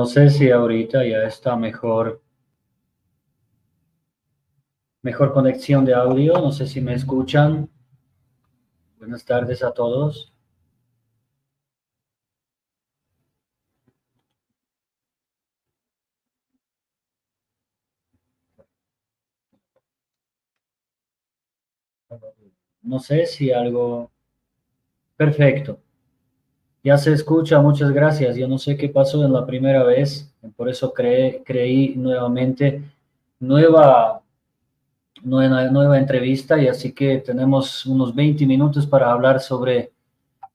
No sé si ahorita ya está mejor, mejor conexión de audio. No sé si me escuchan. Buenas tardes a todos. No sé si algo... Perfecto. Ya se escucha, muchas gracias. Yo no sé qué pasó en la primera vez, por eso creí nuevamente nueva, nueva, nueva entrevista y así que tenemos unos 20 minutos para hablar sobre,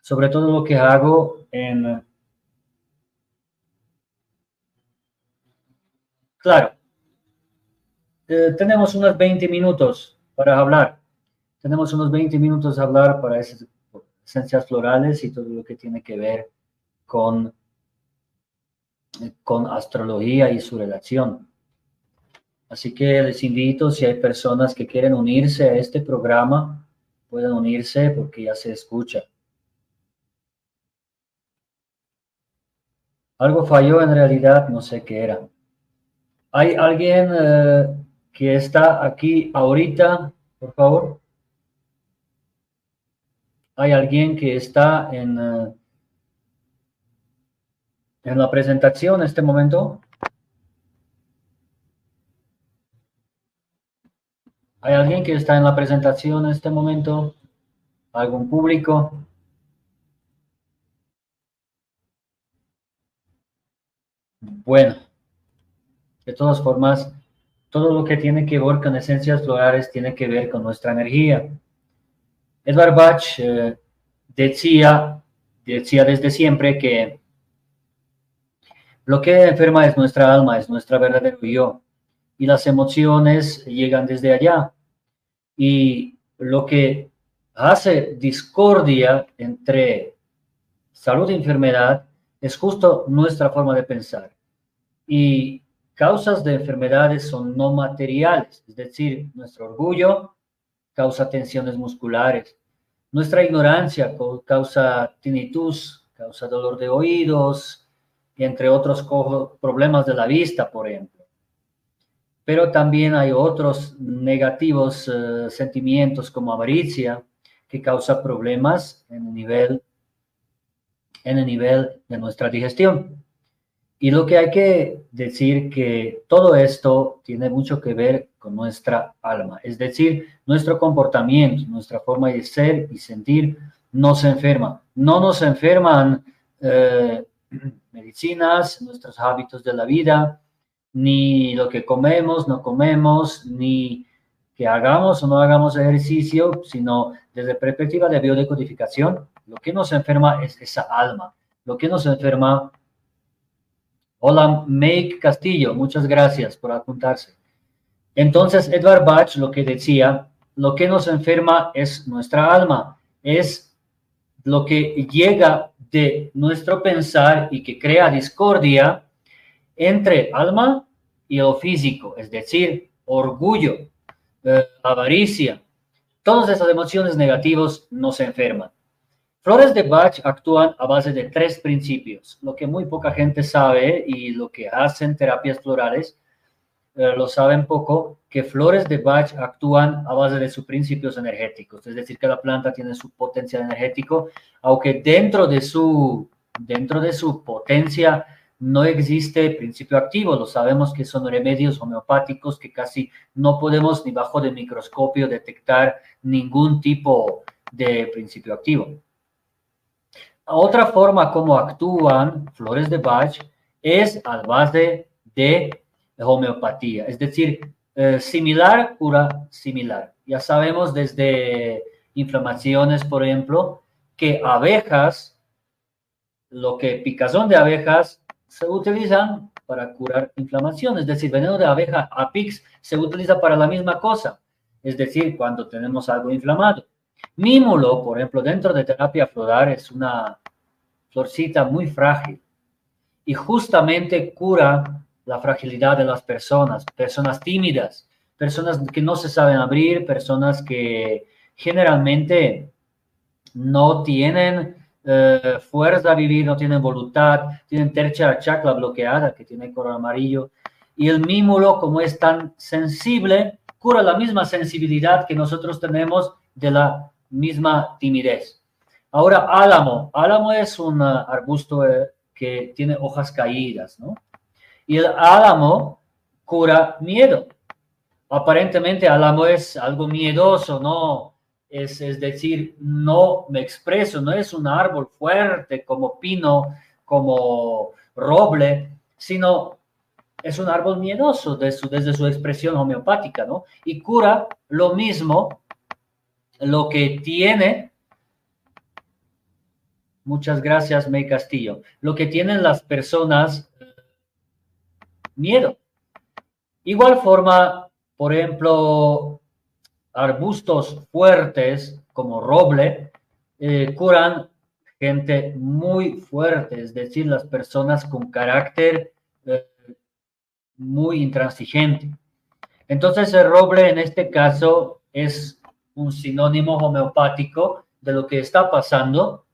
sobre todo lo que hago en... Claro, eh, tenemos unos 20 minutos para hablar. Tenemos unos 20 minutos a hablar para ese esencias florales y todo lo que tiene que ver con, con astrología y su relación. Así que les invito, si hay personas que quieren unirse a este programa, pueden unirse porque ya se escucha. Algo falló en realidad, no sé qué era. ¿Hay alguien eh, que está aquí ahorita, por favor? Hay alguien que está en, eh, en la presentación en este momento. ¿Hay alguien que está en la presentación en este momento? ¿Algún público? Bueno, de todas formas, todo lo que tiene que ver con esencias florales tiene que ver con nuestra energía. Edward Bach eh, decía, decía desde siempre que lo que enferma es nuestra alma, es nuestra verdadero yo. Y las emociones llegan desde allá. Y lo que hace discordia entre salud y enfermedad es justo nuestra forma de pensar. Y causas de enfermedades son no materiales, es decir, nuestro orgullo, causa tensiones musculares. Nuestra ignorancia causa tinnitus, causa dolor de oídos, entre otros problemas de la vista, por ejemplo. Pero también hay otros negativos eh, sentimientos como avaricia, que causa problemas en el nivel, en el nivel de nuestra digestión. Y lo que hay que decir que todo esto tiene mucho que ver con nuestra alma, es decir, nuestro comportamiento, nuestra forma de ser y sentir nos enferma. No nos enferman eh, medicinas, nuestros hábitos de la vida, ni lo que comemos, no comemos, ni que hagamos o no hagamos ejercicio, sino desde perspectiva de biodecodificación, lo que nos enferma es esa alma. Lo que nos enferma... Hola, Make Castillo, muchas gracias por apuntarse. Entonces, Edward Bach lo que decía, lo que nos enferma es nuestra alma, es lo que llega de nuestro pensar y que crea discordia entre alma y lo físico, es decir, orgullo, eh, avaricia. Todas esas emociones negativas nos enferman. Flores de Bach actúan a base de tres principios, lo que muy poca gente sabe y lo que hacen terapias florales eh, lo saben poco, que flores de Bach actúan a base de sus principios energéticos, es decir, que la planta tiene su potencial energético, aunque dentro de su, dentro de su potencia no existe principio activo, lo sabemos que son remedios homeopáticos que casi no podemos ni bajo de microscopio detectar ningún tipo de principio activo. Otra forma como actúan flores de Bach es a base de homeopatía, es decir, eh, similar cura similar. Ya sabemos desde inflamaciones, por ejemplo, que abejas, lo que picazón de abejas se utilizan para curar inflamación, es decir, veneno de abeja Apix se utiliza para la misma cosa, es decir, cuando tenemos algo inflamado. Mímulo, por ejemplo, dentro de terapia floral es una florcita muy frágil y justamente cura la fragilidad de las personas, personas tímidas, personas que no se saben abrir, personas que generalmente no tienen eh, fuerza a vivir, no tienen voluntad, tienen tercha chakra bloqueada, que tiene color amarillo, y el mímulo, como es tan sensible, cura la misma sensibilidad que nosotros tenemos de la misma timidez. Ahora, álamo. Álamo es un arbusto eh, que tiene hojas caídas, ¿no? Y el álamo cura miedo. Aparentemente, álamo es algo miedoso, ¿no? es, decir, no me expreso, no es un árbol fuerte como pino, como roble, sino es un árbol miedoso desde su expresión homeopática, ¿no? Y cura lo mismo, lo que tiene, muchas gracias, May Castillo, lo que tienen las personas, miedo. Igual forma, por ejemplo, arbustos fuertes como roble eh, curan gente muy fuerte, es decir, las personas con carácter eh, muy intransigente. Entonces el roble en este caso es un sinónimo homeopático de lo que está pasando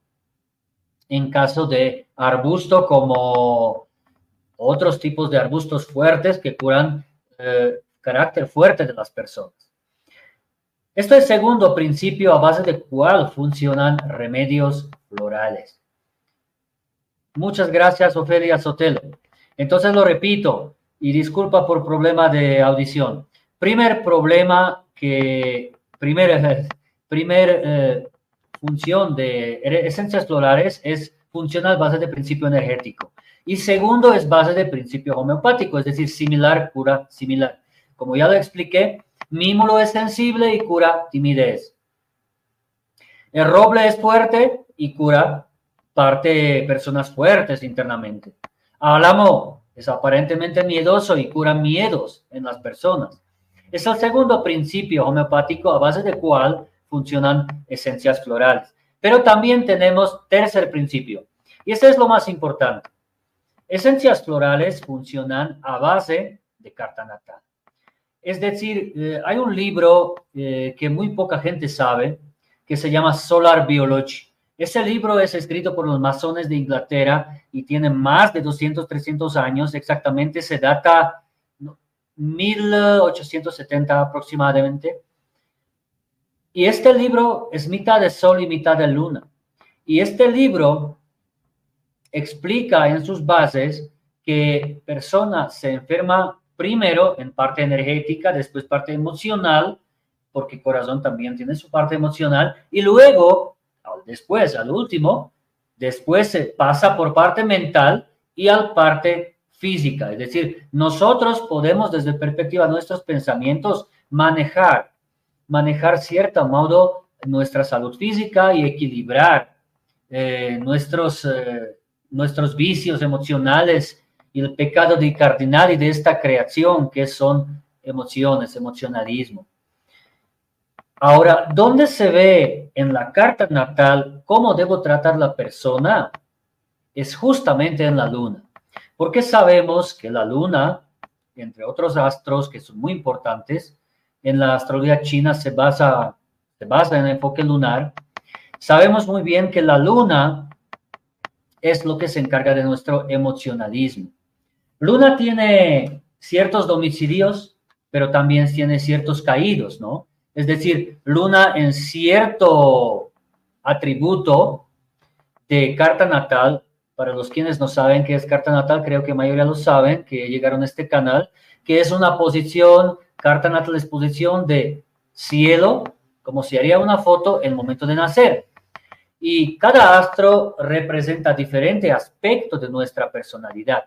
en caso de arbusto como otros tipos de arbustos fuertes que curan eh, carácter fuerte de las personas. Este es el segundo principio a base del cual funcionan remedios florales. Muchas gracias, Ofelia Sotelo. Entonces lo repito y disculpa por problema de audición. Primer problema que, primer, primer eh, función de esencias florales es funcionar a base de principio energético. Y segundo es base de principio homeopático, es decir, similar, cura similar. Como ya lo expliqué, Mímulo es sensible y cura timidez. El roble es fuerte y cura parte personas fuertes internamente. Álamo es aparentemente miedoso y cura miedos en las personas. Es el segundo principio homeopático a base del cual funcionan esencias florales. Pero también tenemos tercer principio, y este es lo más importante. Esencias florales funcionan a base de carta natal. Es decir, eh, hay un libro eh, que muy poca gente sabe que se llama Solar Biology. Ese libro es escrito por los masones de Inglaterra y tiene más de 200, 300 años. Exactamente se data 1870 aproximadamente. Y este libro es mitad de sol y mitad de luna. Y este libro explica en sus bases que persona se enferma primero en parte energética, después parte emocional, porque corazón también tiene su parte emocional, y luego, después, al último, después se pasa por parte mental y al parte física. Es decir, nosotros podemos desde perspectiva de nuestros pensamientos manejar, manejar cierto modo nuestra salud física y equilibrar eh, nuestros, eh, nuestros vicios emocionales y el pecado de cardinal y de esta creación que son emociones, emocionalismo. Ahora, ¿dónde se ve en la carta natal cómo debo tratar la persona? Es justamente en la luna. Porque sabemos que la luna, entre otros astros que son muy importantes, en la astrología china se basa, se basa en el enfoque lunar, sabemos muy bien que la luna es lo que se encarga de nuestro emocionalismo. Luna tiene ciertos domicilios, pero también tiene ciertos caídos, ¿no? Es decir, Luna en cierto atributo de carta natal, para los quienes no saben qué es carta natal, creo que mayoría lo saben, que llegaron a este canal, que es una posición, carta natal es posición de cielo, como si haría una foto en el momento de nacer. Y cada astro representa diferente aspecto de nuestra personalidad.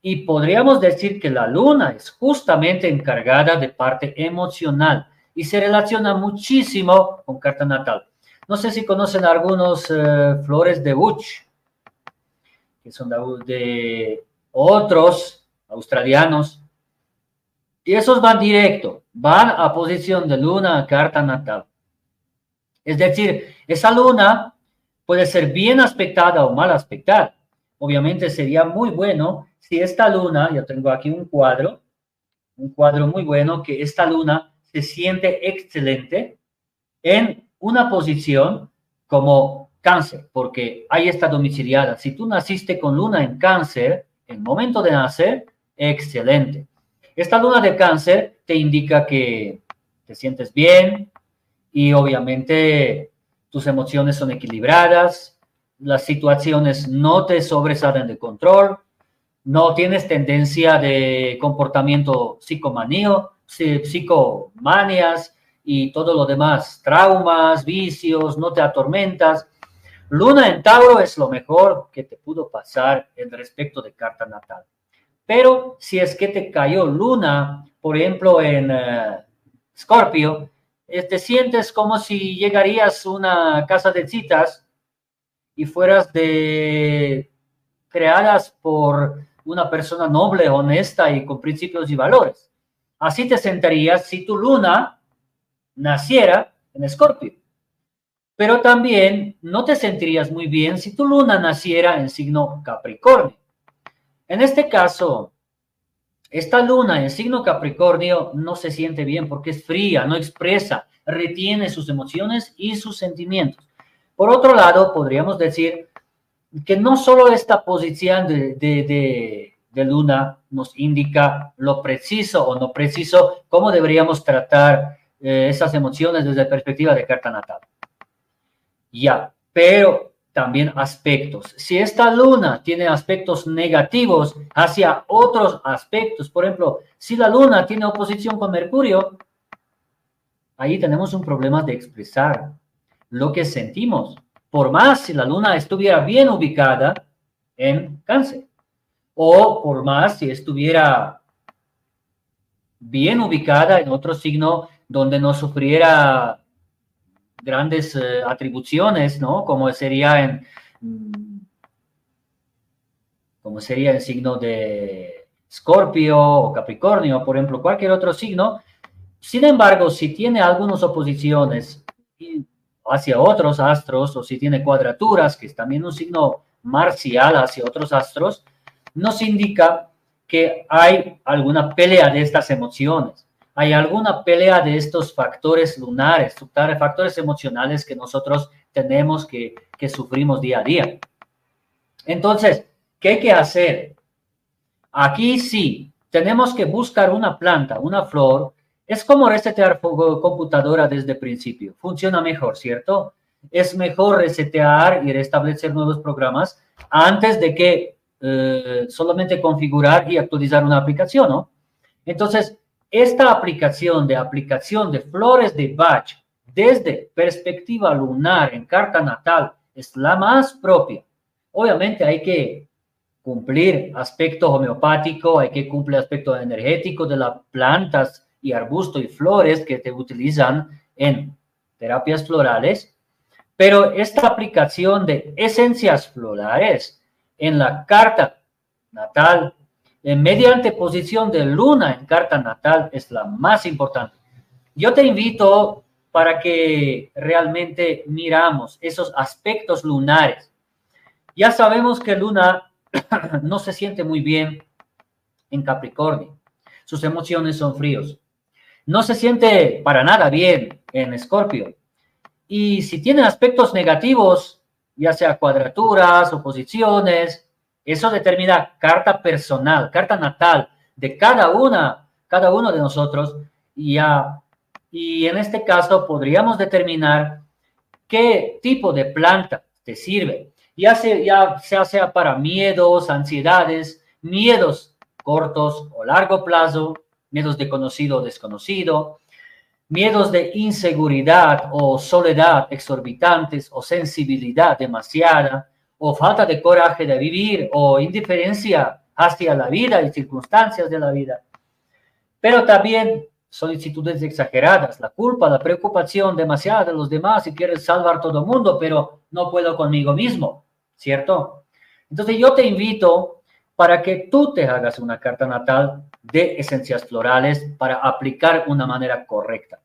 Y podríamos decir que la luna es justamente encargada de parte emocional y se relaciona muchísimo con carta natal. No sé si conocen algunos eh, flores de Buch, que son de, otros australianos, y esos van directo, van a posición de luna, carta natal. Es decir, esa luna puede ser bien aspectada o mal aspectada. Obviamente sería muy bueno si esta luna, yo tengo aquí un cuadro, un cuadro muy bueno, que esta luna se siente excelente en una posición como cáncer, porque ahí está domiciliada. Si tú naciste con luna en cáncer, en momento de nacer, excelente. Esta luna de cáncer te indica que te sientes bien y obviamente tus emociones son equilibradas, las situaciones no te sobresalen de control, no tienes tendencia de comportamiento psicomanío, psicomanias y todo lo demás, traumas, vicios, no te atormentas. Luna en Tauro es lo mejor que te pudo pasar en respecto de carta natal. Pero si es que te cayó Luna, por ejemplo, en uh, Scorpio, eh, te sientes como si llegarías a una casa de citas y fueras de creadas por una persona noble, honesta y con principios y valores. Así te sentirías si tu luna naciera en Escorpio. Pero también no te sentirías muy bien si tu luna naciera en signo Capricornio. En este caso, esta luna en signo Capricornio no se siente bien porque es fría, no expresa, retiene sus emociones y sus sentimientos. Por otro lado, podríamos decir que no solo esta posición de, de luna nos indica lo preciso o no preciso, cómo deberíamos tratar eh, esas emociones desde la perspectiva de carta natal. Ya, pero también aspectos. Si esta luna tiene aspectos negativos hacia otros aspectos, por ejemplo, si la luna tiene oposición con Mercurio, ahí tenemos un problema de expresar lo que sentimos, por más si la luna estuviera bien ubicada en cáncer o por más si estuviera bien ubicada en otro signo donde no sufriera grandes eh, atribuciones, ¿no? Como sería en como sería el signo de Escorpio o Capricornio, por ejemplo, cualquier otro signo. Sin embargo, si tiene algunas oposiciones hacia otros astros o si tiene cuadraturas, que es también un signo marcial hacia otros astros, nos indica que hay alguna pelea de estas emociones, hay alguna pelea de estos factores lunares, factores emocionales que nosotros tenemos que, que sufrimos día a día. Entonces, ¿qué hay que hacer? Aquí sí, tenemos que buscar una planta, una flor. Es como resetear computadora desde el principio. Funciona mejor, ¿cierto? Es mejor resetear y restablecer nuevos programas antes de que eh, solamente configurar y actualizar una aplicación, ¿no? Entonces, esta aplicación de aplicación de flores de Bach desde perspectiva lunar en carta natal es la más propia. Obviamente hay que cumplir aspecto homeopático, hay que cumplir aspecto energético de las plantas y arbustos y flores que te utilizan en terapias florales, pero esta aplicación de esencias florales en la carta natal, mediante posición de luna en carta natal, es la más importante. Yo te invito para que realmente miramos esos aspectos lunares. Ya sabemos que Luna no se siente muy bien en Capricornio. Sus emociones son fríos. No se siente para nada bien en Escorpio. Y si tiene aspectos negativos, ya sea cuadraturas, oposiciones, eso determina carta personal, carta natal de cada una, cada uno de nosotros. Y ya y en este caso podríamos determinar qué tipo de planta te sirve, ya sea, ya sea para miedos, ansiedades, miedos cortos o largo plazo, miedos de conocido o desconocido, miedos de inseguridad o soledad exorbitantes o sensibilidad demasiada o falta de coraje de vivir o indiferencia hacia la vida y circunstancias de la vida. Pero también solicitudes exageradas, la culpa, la preocupación demasiada de los demás y quieres salvar todo el mundo, pero no puedo conmigo mismo, ¿cierto? Entonces yo te invito para que tú te hagas una carta natal de esencias florales para aplicar una manera correcta.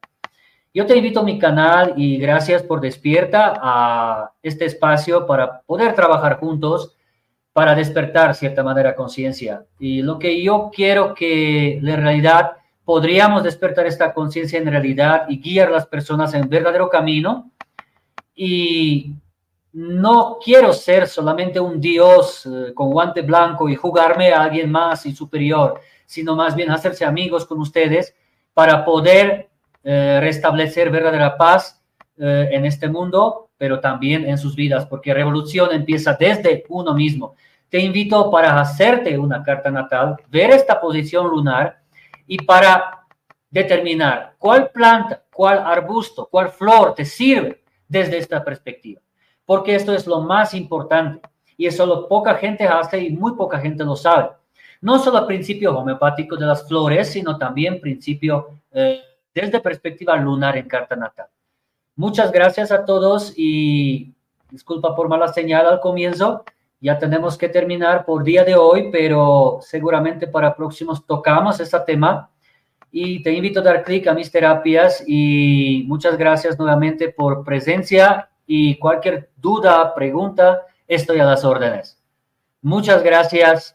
Yo te invito a mi canal y gracias por despierta a este espacio para poder trabajar juntos para despertar cierta manera conciencia. Y lo que yo quiero que en realidad podríamos despertar esta conciencia en realidad y guiar a las personas en verdadero camino. Y no quiero ser solamente un Dios eh, con guante blanco y jugarme a alguien más y superior, sino más bien hacerse amigos con ustedes para poder eh, restablecer verdadera paz eh, en este mundo, pero también en sus vidas, porque revolución empieza desde uno mismo. Te invito para hacerte una carta natal, ver esta posición lunar y para determinar cuál planta, cuál arbusto, cuál flor te sirve desde esta perspectiva. Porque esto es lo más importante y eso lo poca gente hace y muy poca gente lo sabe. No solo el principio homeopático de las flores, sino también principio eh, desde perspectiva lunar en carta natal. Muchas gracias a todos y disculpa por mala señal al comienzo. Ya tenemos que terminar por día de hoy, pero seguramente para próximos tocamos este tema. Y te invito a dar clic a mis terapias y muchas gracias nuevamente por presencia y cualquier duda, pregunta, estoy a las órdenes. Muchas gracias.